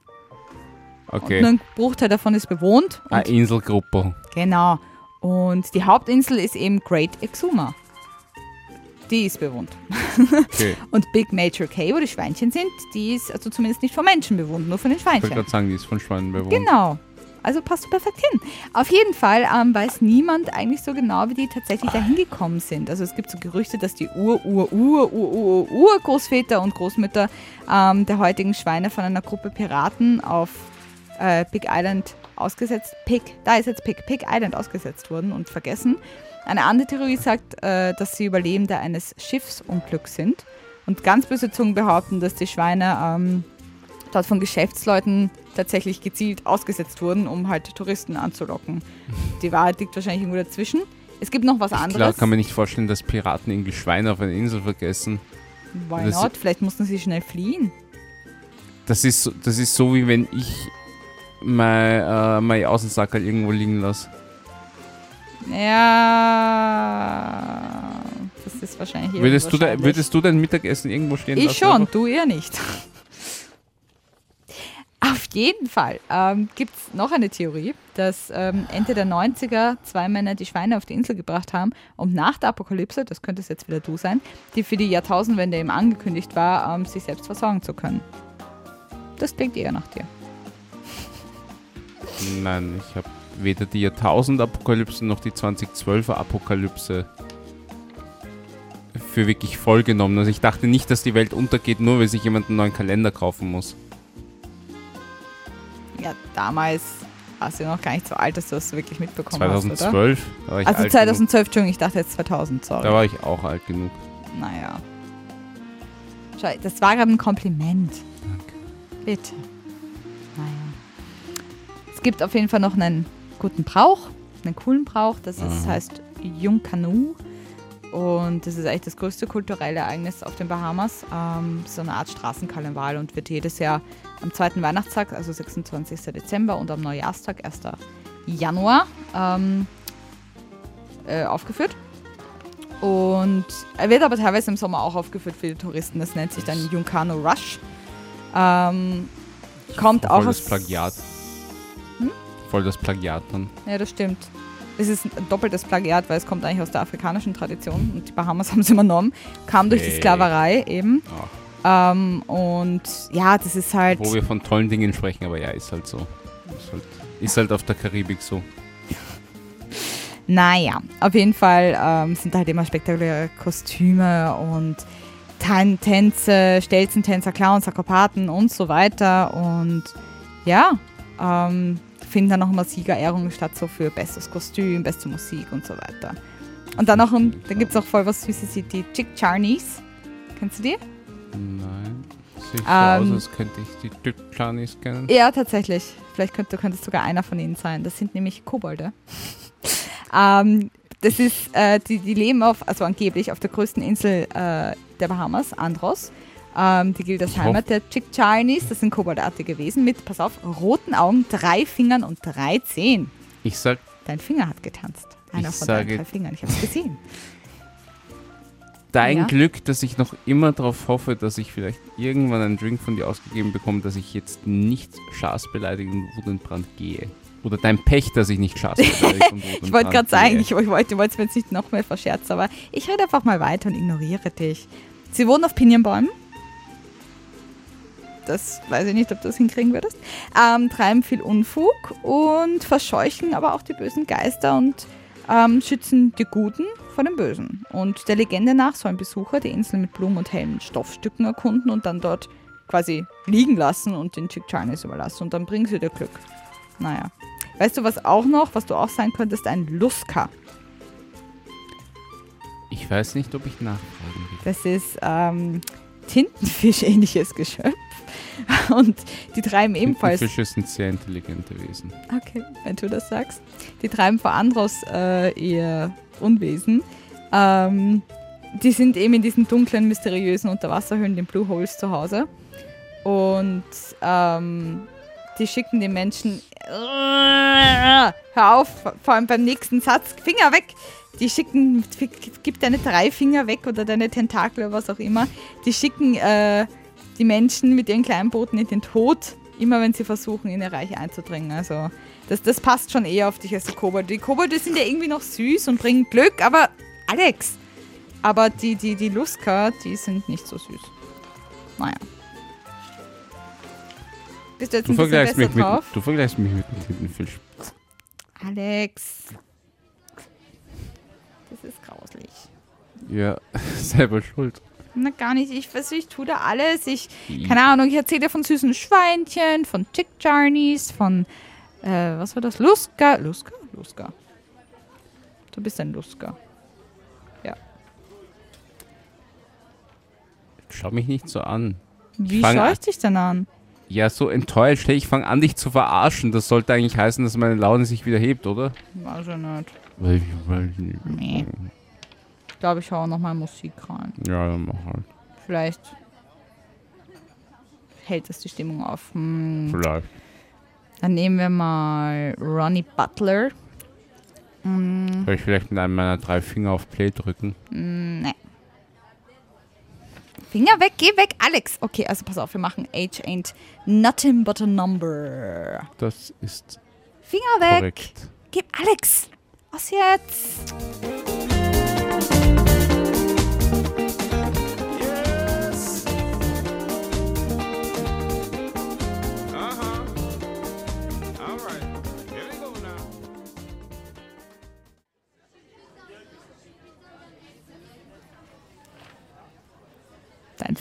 Und Okay. nur ein Bruchteil davon ist bewohnt. Und, Eine Inselgruppe. Genau. Und die Hauptinsel ist eben Great Exuma. Die ist bewohnt. Okay. Und Big Major Cay, wo die Schweinchen sind, die ist also zumindest nicht von Menschen bewohnt, nur von den Ich wollte Schweinchen. gerade sagen, die ist von Schweinen bewohnt. Genau. Also passt du perfekt hin. Auf jeden Fall ähm, weiß niemand eigentlich so genau, wie die tatsächlich dahin gekommen sind. Also es gibt so Gerüchte, dass die Ur, Ur, Ur, Ur, Ur, Urgroßväter und Großmütter ähm, der heutigen Schweine von einer Gruppe Piraten auf äh, Big Island ausgesetzt, Pig, da ist jetzt Pig, Pig Island ausgesetzt wurden und vergessen. Eine andere Theorie sagt, äh, dass sie Überlebende eines Schiffsunglücks sind. Und ganz böse Zungen behaupten, dass die Schweine ähm, dort von Geschäftsleuten tatsächlich gezielt ausgesetzt wurden, um halt Touristen anzulocken. Die Wahrheit liegt wahrscheinlich irgendwo dazwischen. Es gibt noch was Klar, anderes. kann man nicht vorstellen, dass Piraten irgendwie Schweine auf einer Insel vergessen. Why das- not? Vielleicht mussten sie schnell fliehen. Das ist, so- das ist so, wie wenn ich mein, äh, mein Außensackerl irgendwo liegen lasse. Ja, das ist wahrscheinlich Würdest du, da, würdest du dein Mittagessen irgendwo stehen Ich lassen? schon, einfach? du eher nicht. Auf jeden Fall ähm, gibt es noch eine Theorie, dass ähm, Ende der 90er zwei Männer die Schweine auf die Insel gebracht haben, um nach der Apokalypse, das könnte es jetzt wieder du sein, die für die Jahrtausendwende eben angekündigt war, ähm, sich selbst versorgen zu können. Das klingt eher nach dir. Nein, ich habe weder die Jahrtausend-Apokalypse noch die 2012er-Apokalypse für wirklich voll genommen. Also ich dachte nicht, dass die Welt untergeht, nur weil sich jemand einen neuen Kalender kaufen muss. Ja, damals warst du noch gar nicht so alt, dass du das wirklich mitbekommen hast, oder? 2012 da war ich Also alt 2012, Entschuldigung, ich dachte jetzt 2000, genug. sorry. Da war ich auch alt genug. Naja. Schau, das war gerade ein Kompliment. Danke. Bitte. Naja. Es gibt auf jeden Fall noch einen guten Brauch, einen coolen Brauch. Das ist, Aha. heißt Yunkanu. Und das ist eigentlich das größte kulturelle Ereignis auf den Bahamas. Ähm, so eine Art Straßenkarneval und wird jedes Jahr am zweiten Weihnachtstag, also 26. Dezember und am Neujahrstag, 1. Januar, ähm, äh, aufgeführt. Und er wird aber teilweise im Sommer auch aufgeführt für die Touristen. Das nennt sich dann Yunkano Rush. Ähm, kommt auch Voll aus das Plagiat. Hm? Voll das Plagiat dann. Ja, das stimmt. Es ist ein doppeltes Plagiat, weil es kommt eigentlich aus der afrikanischen Tradition und die Bahamas haben es übernommen. Kam durch die Hey. Sklaverei eben. Ähm, und ja, das ist halt. wo wir von tollen Dingen sprechen, aber ja, ist halt so. Ist halt Ist halt auf der Karibik so. Naja, auf jeden Fall ähm, sind da halt immer spektakuläre Kostüme und Tan Tänze, Stelzentänzer, Clowns, Akrobaten und so weiter. Und ja, ähm, finden dann noch immer Siegerehrungen statt, so für bestes Kostüm, beste Musik und so weiter. Und dann dann gibt es auch voll was Süßes, die Chick Charnies. Kennst du die? Nein. Sieht so Ähm, aus, als könnte ich die Chick Charnies kennen. Ja, tatsächlich. Vielleicht könnte, könnte es sogar einer von ihnen sein. Das sind nämlich Kobolde. ähm, das ist, äh, die, die leben auf, also angeblich auf der größten Insel äh, der Bahamas, Andros. Ähm, die gilt als Ich Heimat der Chick Chinese. Das sind koboldartige Wesen mit, pass auf, roten Augen, drei Fingern und drei Zehen. Ich sag, Dein Finger hat getanzt. Einer Ich von sage- deinen drei Fingern. Ich habe es gesehen. dein Ja. Glück, dass ich noch immer darauf hoffe, dass ich vielleicht irgendwann einen Drink von dir ausgegeben bekomme, dass ich jetzt nicht schafsbeleidigend und wutentbrannt gehe. Oder dein Pech, dass ich nicht wutentbrannt Ich wollte gerade sagen, ich, ich wollte es mir jetzt nicht noch mehr verscherzen, aber ich rede einfach mal weiter und ignoriere dich. Sie wohnen auf Pinienbäumen. Das weiß ich nicht, ob du das hinkriegen würdest. Ähm, treiben viel Unfug und verscheuchen aber auch die bösen Geister und ähm, schützen die Guten vor den Bösen. Und der Legende nach sollen Besucher die Insel mit Blumen und hellen Stoffstücken erkunden und dann dort quasi liegen lassen und den Chick Chinese überlassen. Und dann bringen sie dir Glück. Naja. Weißt du, was auch noch, was du auch sein könntest? Ein Luska. Ich weiß nicht, ob ich nachfragen will. Das ist ähm, Tintenfisch-ähnliches Geschöpf. Und die treiben ebenfalls. Fische sind sehr intelligente Wesen. Okay, wenn du das sagst. Die treiben vor Andros äh, ihr Unwesen. Ähm, die sind eben in diesen dunklen, mysteriösen Unterwasserhöhlen, den Blue Holes, zu Hause. Und ähm, die schicken den Menschen. Hör auf, vor allem beim nächsten Satz. Finger weg! Die schicken, gib deine drei Finger weg oder deine Tentakel oder was auch immer. Die schicken äh, die Menschen mit ihren kleinen Booten in den Tod, immer wenn sie versuchen, in ihr Reich einzudringen. Also das, das passt schon eher auf dich als die Kobolde. Die Kobolde sind ja irgendwie noch süß und bringen Glück, aber Alex, aber die, die, die Luska, die sind nicht so süß. Naja. Bist du jetzt Du ein vergleichst, mich mit, drauf? du vergleichst mich mit einem Tintenfisch. Alex. Das ist grauslich. Ja, selber schuld. Na gar nicht. Ich versuche, ich tue da alles. Ich, keine Ahnung, ich erzähle dir von süßen Schweinchen, von Chick Jarnies, von, äh, was war das? Luska. Luska? Luska. Du bist ein Luska. Schau mich nicht so an. Wie schaue ich dich denn an? Ja, so enttäuscht. Hey, ich fange an, dich zu verarschen. Das sollte eigentlich heißen, dass meine Laune sich wieder hebt, oder? Weiß ich nicht. Weil ich nicht. Nee. Ich glaube, ich schaue nochmal Musik rein. Ja, dann mach halt. Vielleicht hält das die Stimmung auf. Hm. Vielleicht. Dann nehmen wir mal Ronnie Butler. Hm, Soll ich vielleicht mit einem meiner drei Finger auf Play drücken? nee. Finger weg, geh weg, Alex. Okay, also pass auf, wir machen Age ain't nothing but a number. Das ist Finger weg. korrekt. Gib Alex. Was jetzt?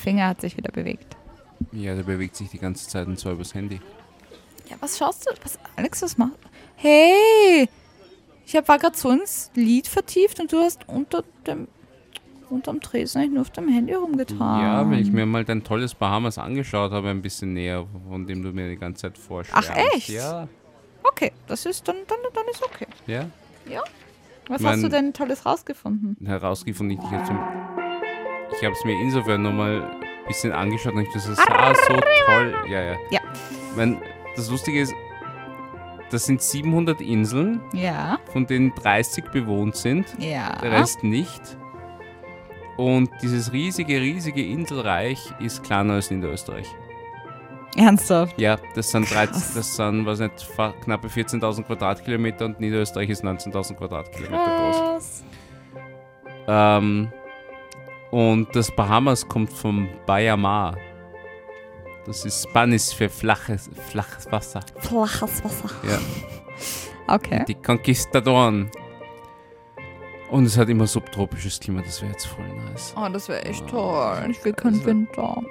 Finger hat sich wieder bewegt. Ja, der bewegt sich die ganze Zeit und zwar übers Handy. Ja, was schaust du? Was, Alex, was machst Hey! Ich hab, war gerade so ins Lied vertieft und du hast unter dem unterm Tresen eigentlich nur auf dem Handy rumgetan. Ja, weil ich mir mal dein tolles Bahamas angeschaut habe, ein bisschen näher, von dem du mir die ganze Zeit vorschwärmst. Ach, echt? Ja. Okay, das ist dann, dann, dann ist okay. Ja. Was Mein- hast du denn Tolles rausgefunden? Herausgefunden, ich habe ich habe es mir insofern nochmal ein bisschen angeschaut und ich das sah so toll. Ja, ja. Ja. Mein, das Lustige ist, das sind 700 Inseln, Ja, von denen 30 bewohnt sind. ja. der Rest nicht. Und dieses riesige, riesige Inselreich ist kleiner als Niederösterreich. Ernsthaft? Ja, das sind, 13, Krass. das sind was nicht, knappe 14.000 Quadratkilometer und Niederösterreich ist 19.000 Quadratkilometer groß. Krass. Ähm, und das Bahamas kommt vom Bayamar. Das ist Spanisch für flaches, flaches Wasser. Flaches Wasser. Ja. Okay. Die Conquistadoren. Und es hat immer subtropisches Klima, das wäre jetzt voll nice. Oh, das wäre echt toll. Ich will keinen Also- Winter.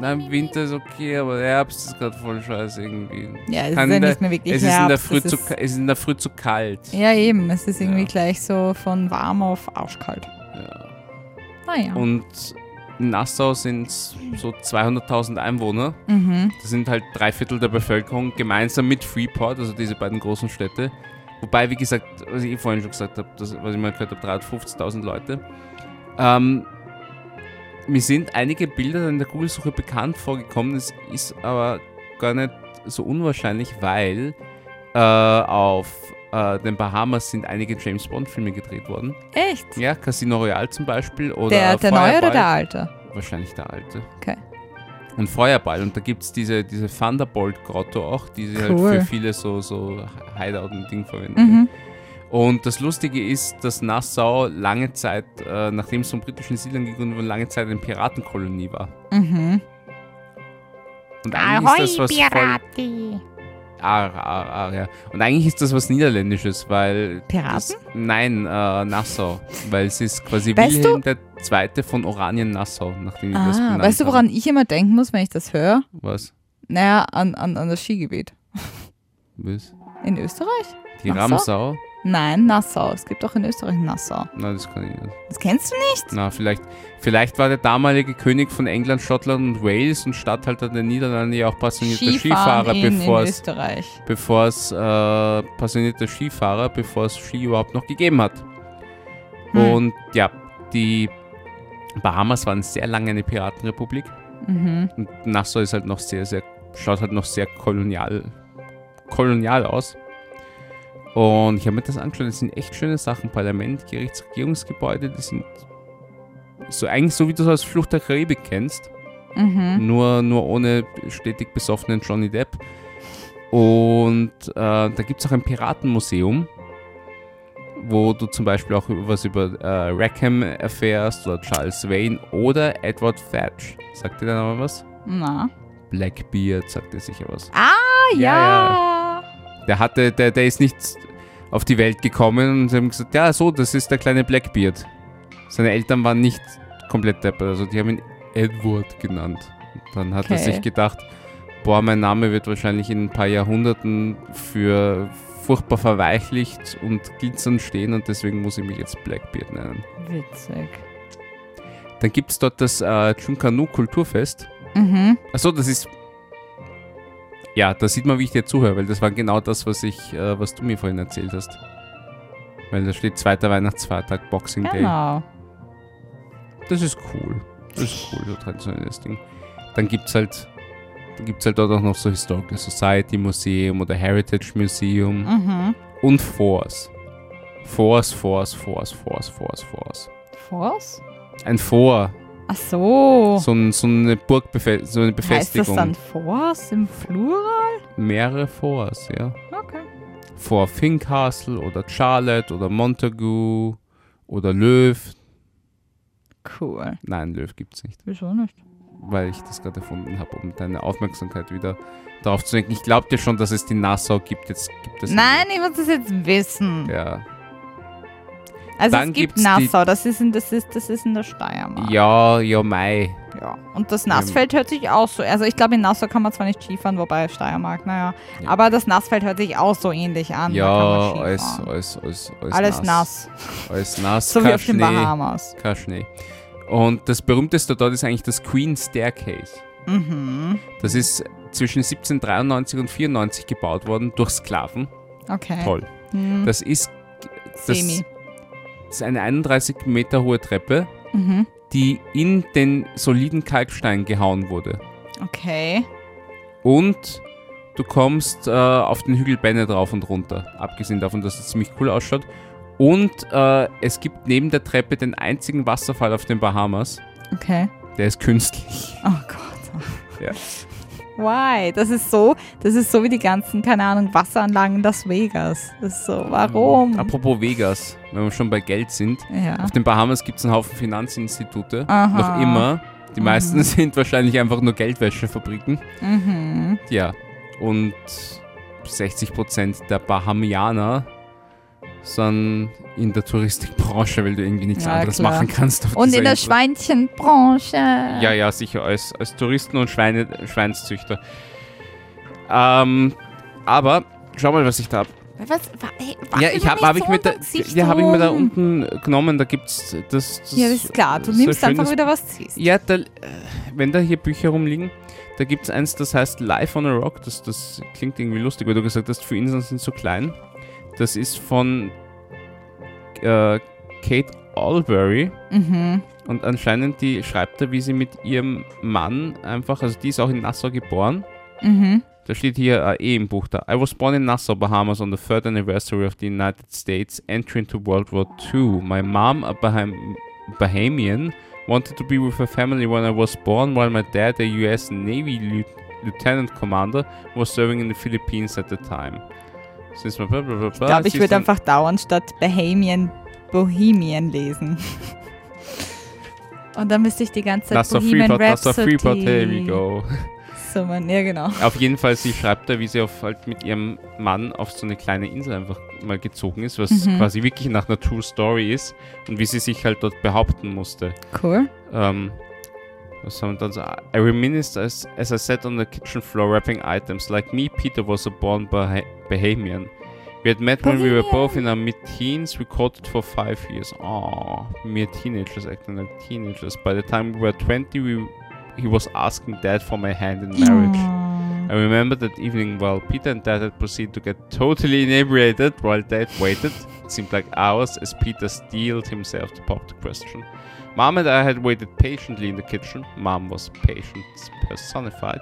Nein, Winter ist okay, aber der Herbst ist gerade voll scheiße irgendwie. Ja, es ist Kann ja in der- nicht mehr wirklich Es ist, in der Herbst, Früh es zu, ist- es ist in der Früh zu kalt. Ja, eben. Es ist irgendwie Ja. gleich so von warm auf arschkalt. Ja. Naja. Und in Nassau sind so 200.000 Einwohner. Mhm. Das sind halt drei Viertel der Bevölkerung gemeinsam mit Freeport, also diese beiden großen Städte. Wobei, wie gesagt, was ich vorhin schon gesagt habe, das, was ich mal gehört habe, 350.000 Leute. Ähm, mir sind einige Bilder in der Google-Suche bekannt vorgekommen, es ist aber gar nicht so unwahrscheinlich, weil äh, auf äh, den Bahamas sind einige James Bond-Filme gedreht worden. Echt? Ja, Casino Royale zum Beispiel. Oder Der, der neue oder der alte? Wahrscheinlich der alte. Okay. Und Feuerball. Und da gibt es diese, diese Thunderbolt-Grotto auch, die sie Cool. halt für viele so, so Hideout und Ding verwenden. Mhm. Und das Lustige ist, dass Nassau lange Zeit, äh, nachdem es von britischen Siedlern gegründet wurde, lange Zeit eine Piratenkolonie war. Mhm. Und eigentlich ist das was voll... Ar, ar, ar, ja. Und eigentlich ist das was Niederländisches, weil... Piraten? Das, nein, äh, Nassau. Weil es ist quasi Weißt Wilhelm der Zweite von Oranien-Nassau, nachdem das Ah, benannt weißt du, woran ich immer denken muss, wenn ich das höre? Was? Naja, an, an, an das Skigebiet. Was? In Österreich? Die Nassau? Ramsau? Nein, Nassau. Es gibt auch in Österreich Nassau. Nein, das kann ich nicht. Das kennst du nicht? Na, vielleicht, vielleicht war der damalige König von England, Schottland und Wales und Statthalter der Niederlande ja auch passionierter Skifahrer, bevor es äh, passionierter Skifahrer, bevor es Ski überhaupt noch gegeben hat. Hm. Und ja, die Bahamas waren sehr lange eine Piratenrepublik Mhm. und Nassau ist halt noch sehr, sehr, schaut halt noch sehr kolonial, kolonial aus. Und ich habe mir das angeschaut, das sind echt schöne Sachen. Parlament, Gerichtsregierungsgebäude, die sind so eigentlich so, wie du es aus Flucht der Karibik kennst. Mhm. Nur, nur ohne stetig besoffenen Johnny Depp. Und äh, da gibt es auch ein Piratenmuseum, wo du zum Beispiel auch was über äh, Rackham erfährst oder Charles Vane oder Edward Thatch. Sagt dir der Name was? Na. Blackbeard sagt dir sicher was. Ah, ja. Ja, Der hatte, der, der ist nicht auf die Welt gekommen und sie haben gesagt, ja so, das ist der kleine Blackbeard. Seine Eltern waren nicht komplett deppert, also die haben ihn Edward genannt. Und dann hat er Okay. sich gedacht, boah, mein Name wird wahrscheinlich in ein paar Jahrhunderten für furchtbar verweichlicht und glitzernd stehen und deswegen muss ich mich jetzt Blackbeard nennen. Witzig. Dann gibt es dort das äh, Chunkanu Kulturfest. Mhm. Achso, das ist. Ja, da sieht man, wie ich dir zuhöre, weil das war genau das, was ich, äh, was du mir vorhin erzählt hast. Weil da steht zweiter Weihnachtsfeiertag, Boxing Day. Genau. Das ist cool. Das ist cool, so traditionelles Ding. Dann gibt's halt, dann gibt's halt dort auch noch so Historical Society Museum oder Heritage Museum Mhm. und Force. Force, Force, Force, Force, Force, Force. Force? Ein Fort, Ach so. so, ein, so eine Burgbefe so eine heißt Befestigung. das dann Force im Plural? Mehrere Forts, ja. Okay. vor Fincastle oder Charlotte oder Montagu oder Löw. Cool. Nein, Löw gibt's nicht, Wieso nicht? weil ich das gerade erfunden habe, um deine Aufmerksamkeit wieder darauf zu lenken. Ich glaube dir schon, dass es die Nassau gibt. Jetzt gibt es Nein, ich muss das jetzt wissen. Ja. Also Dann es gibt Nassau, das ist, in, das, ist, das ist in der Steiermark. Ja, ja, Mai. Ja. Und das Nassfeld hört sich auch so. Also ich glaube, in Nassau kann man zwar nicht Skifahren, wobei Steiermark, naja. Ja. Aber das Nassfeld hört sich auch so ähnlich an. Ja, alles, alles, alles, alles, Alles nass. Alles nass, So wie auf den Bahamas. kein Schnee. Und das berühmteste dort ist eigentlich das Queen Staircase. Mhm. Das ist zwischen 1793 und 94 gebaut worden durch Sklaven. Okay. Toll. Hm. Das ist, das, Semi. Das ist eine 31 Meter hohe Treppe, Mhm. die in den soliden Kalkstein gehauen wurde. Okay. Und du kommst äh, auf den Hügel Benne drauf und runter. Abgesehen davon, dass es ziemlich cool ausschaut. Und äh, es gibt neben der Treppe den einzigen Wasserfall auf den Bahamas. Okay. Der ist künstlich. Oh Gott. Ja. Why? Das ist so, das ist so wie die ganzen, keine Ahnung, Wasseranlagen in Las Vegas. Das ist so, warum? Apropos Vegas, wenn wir schon bei Geld sind. Ja. Auf den Bahamas gibt es einen Haufen Finanzinstitute. Aha. Noch immer. Die meisten sind wahrscheinlich einfach nur Geldwäschefabriken. Mhm. Ja. Und 60% der Bahamianer sind in der Touristikbranche, weil du irgendwie nichts Ja, anderes klar. machen kannst. Und in der Insel. Schweinchenbranche. Ja, ja, sicher, als, als Touristen und Schweine, Schweinszüchter. Ähm, aber, schau mal, was ich da hab. Was, wa, hey, Ja, mir ich habe hab ich mit da, ja, habe ich mir da unten genommen, da gibt's das, das Ja, das ist klar. Du nimmst einfach schönes- wieder was ziehst. Ja, da, wenn da hier Bücher rumliegen, da gibt es eins, das heißt Life on a Rock. Das, das klingt irgendwie lustig, weil du gesagt hast, für Inseln sind so klein. Das ist von äh, Kate Albury. Mhm. Und anscheinend, die schreibt da, wie sie mit ihrem Mann einfach, also die ist auch in Nassau geboren. Mhm. Da steht hier äh, eh im Buch da. I was born in Nassau, Bahamas on the third anniversary of the United States entry into World War II. My mom, a Baham Bahamian, wanted to be with her family when I was born, while my dad, a US Navy lieu- lieutenant commander, was serving in the Philippines at the time. Ich glaube, ich würde einfach dauernd statt Bohemian Bohemian lesen. Und dann müsste ich die ganze Zeit Nassau Bohemian Freeport, Rhapsody Freeport, here we go. summen. Ja, genau. Auf jeden Fall, sie schreibt da, wie sie auf, halt mit ihrem Mann auf so eine kleine Insel einfach mal gezogen ist, was Mhm. quasi wirklich nach einer True Story ist und wie sie sich halt dort behaupten musste. Cool. Ähm, was haben wir dann so? I reminisced as, as I sat on the kitchen floor wrapping items. Like me, Peter was a born Bah- Bahamian. We had met when we were both in our mid-teens. We courted for five years. Aww, mere teenagers acting like teenagers. By the time we were 20, we, he was asking dad for my hand in marriage. I remember that evening while Peter and Dad had proceeded to get totally inebriated while Dad waited. It seemed like hours as Peter steeled himself to pop the question. Mom and I had waited patiently in the kitchen. Mom was patience personified.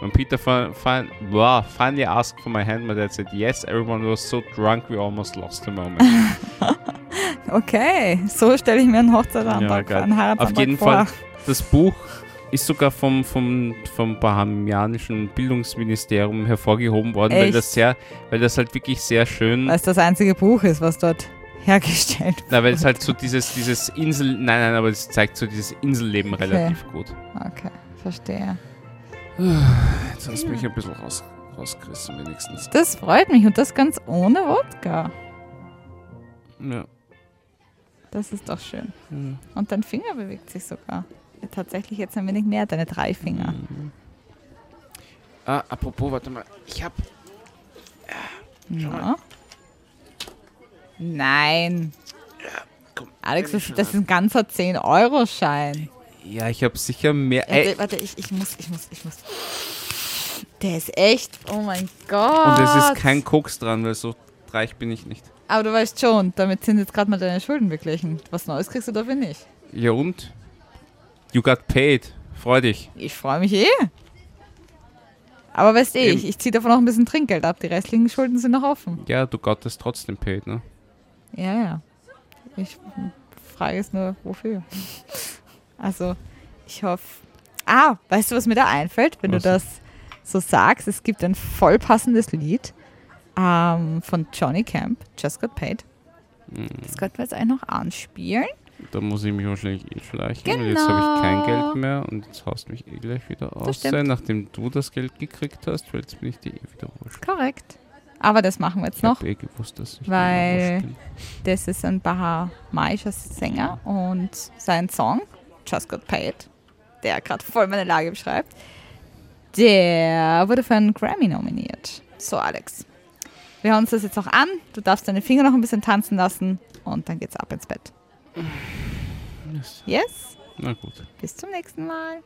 When Peter fi- fi- blah, finally asked for my hand, my dad said yes. Everyone was so drunk we almost lost the moment. Okay, so stelle ich mir einen Hochzeitsantrag, Ja, einen Heiratsantrag Auf jeden vor. Fall. Das Buch ist sogar vom, vom, vom bahamianischen Bildungsministerium hervorgehoben worden, weil das sehr, weil das halt wirklich sehr schön, Weil es das einzige Buch ist, was dort hergestellt wird. na, weil es halt so dieses, dieses Insel, nein, nein, aber es zeigt so dieses Inselleben Okay. relativ gut. Okay, verstehe. Jetzt hast du mich ein bisschen raus, rausgerissen wenigstens. Das freut mich und das ganz ohne Wodka. Ja. Das ist doch schön. Ja. Und dein Finger bewegt sich sogar. Tatsächlich jetzt ein wenig mehr, deine drei Finger. Ah, apropos, warte mal, ich hab, Ja. Nein. komm, Alex, das, das ist ein ganzer 10-Euro-Schein. ja, ich hab sicher mehr, Warte, ey, warte, ich, ich muss, ich muss, ich muss. Der ist echt, oh mein Gott. und es ist kein Koks dran, weil so reich bin ich nicht. Aber du weißt schon, damit sind jetzt gerade mal deine Schulden beglichen. Was Neues kriegst du dafür nicht. Ja und? You got paid. Freu dich. Ich freue mich eh. Aber weißt eh, ich, ich ziehe davon auch ein bisschen Trinkgeld ab. Die restlichen Schulden sind noch offen. Ja, du got es trotzdem paid, ne? Ja, ja. Ich frage es nur, wofür. Also, ich hoffe. Ah, weißt du, was mir da einfällt, wenn Was? du das so sagst? Es gibt ein voll passendes Lied ähm, von Johnny Camp, Just Got Paid. Hm, Das könnten wir jetzt eigentlich noch anspielen. Da muss ich mich wahrscheinlich eh schleichen, weil jetzt habe ich kein Genau. Geld mehr und jetzt haust mich eh gleich wieder aus, sein, nachdem du das Geld gekriegt hast, weil jetzt bin ich dir eh wieder wurscht. Korrekt. Aber das machen wir jetzt Ich noch. eh gewusst, dass ich weil-. Das ist ein bahamaischer Sänger und sein Song, Just Got Paid, der gerade voll meine Lage beschreibt, der wurde für einen Grammy nominiert. So, Alex. Wir hören uns das jetzt noch an. Du darfst deine Finger noch ein bisschen tanzen lassen und dann geht's ab ins Bett. Yes? Na gut. Bis zum nächsten Mal.